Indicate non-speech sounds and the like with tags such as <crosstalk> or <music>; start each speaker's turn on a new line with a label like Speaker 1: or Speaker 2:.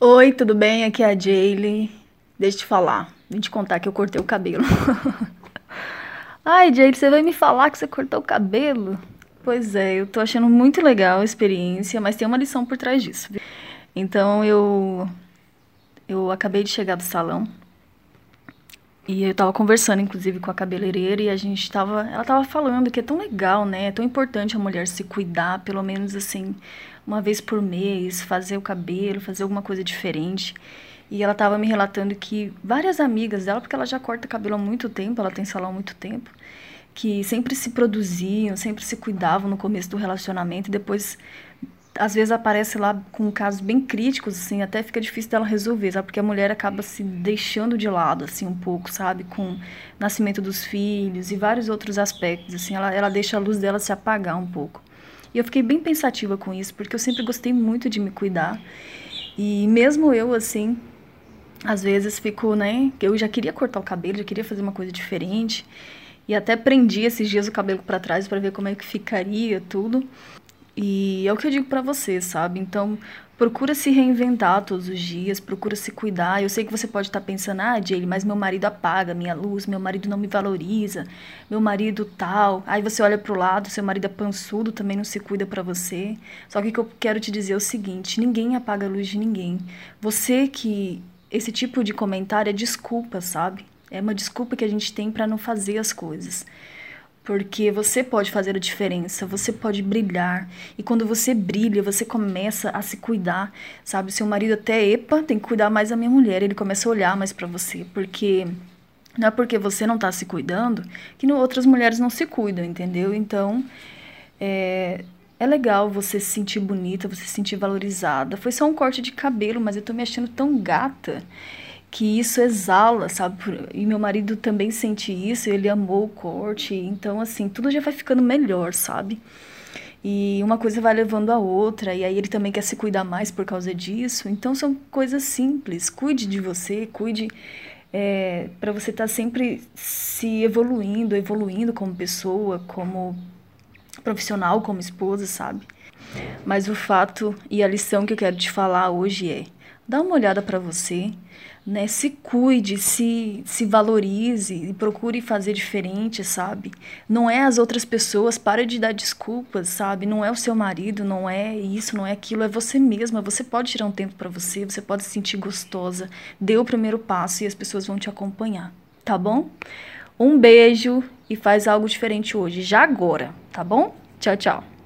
Speaker 1: Oi, tudo bem? Aqui é a Jaylee. Deixa eu te falar, vim te contar que eu cortei o cabelo. <laughs> Ai, Jaylee, você vai me falar que você cortou o cabelo? Pois é, eu tô achando muito legal a experiência, mas tem uma lição por trás disso. Então eu eu acabei de chegar do salão e eu tava conversando inclusive com a cabeleireira e a gente tava, ela tava falando que é tão legal, né? É tão importante a mulher se cuidar, pelo menos assim, uma vez por mês, fazer o cabelo, fazer alguma coisa diferente. E ela tava me relatando que várias amigas dela, porque ela já corta cabelo há muito tempo, ela tem salão há muito tempo, que sempre se produziam, sempre se cuidavam no começo do relacionamento e depois às vezes aparece lá com casos bem críticos, assim, até fica difícil dela resolver, sabe? Porque a mulher acaba se deixando de lado, assim, um pouco, sabe? Com o nascimento dos filhos e vários outros aspectos, assim, ela, ela deixa a luz dela se apagar um pouco. E eu fiquei bem pensativa com isso, porque eu sempre gostei muito de me cuidar. E mesmo eu, assim, às vezes fico, né? Eu já queria cortar o cabelo, já queria fazer uma coisa diferente. E até prendi esses dias o cabelo para trás para ver como é que ficaria tudo. E é o que eu digo pra você, sabe? Então, procura se reinventar todos os dias, procura se cuidar. Eu sei que você pode estar pensando, ah, Jaylee, mas meu marido apaga minha luz, meu marido não me valoriza, meu marido tal. Aí você olha pro lado, seu marido é pançudo, também não se cuida pra você. Só que o que eu quero te dizer é o seguinte: ninguém apaga a luz de ninguém. Você que. Esse tipo de comentário é desculpa, sabe? É uma desculpa que a gente tem pra não fazer as coisas. Porque você pode fazer a diferença, você pode brilhar. E quando você brilha, você começa a se cuidar, sabe? Seu marido até, epa, tem que cuidar mais da minha mulher. Ele começa a olhar mais para você, porque não é porque você não tá se cuidando que outras mulheres não se cuidam, entendeu? Então, é, é legal você se sentir bonita, você se sentir valorizada. Foi só um corte de cabelo, mas eu tô me achando tão gata que isso exala, sabe? E meu marido também sente isso, ele amou o corte, então assim, tudo já vai ficando melhor, sabe? E uma coisa vai levando a outra, e aí ele também quer se cuidar mais por causa disso. Então são coisas simples. Cuide de você, cuide é, para você estar tá sempre se evoluindo, evoluindo como pessoa, como profissional, como esposa, sabe? Mas o fato e a lição que eu quero te falar hoje é: dá uma olhada para você, né? Se cuide, se, se valorize e procure fazer diferente, sabe? Não é as outras pessoas, para de dar desculpas, sabe? Não é o seu marido, não é isso, não é aquilo, é você mesma. Você pode tirar um tempo para você, você pode se sentir gostosa. Dê o primeiro passo e as pessoas vão te acompanhar, tá bom? Um beijo e faz algo diferente hoje, já agora, tá bom? Tchau, tchau.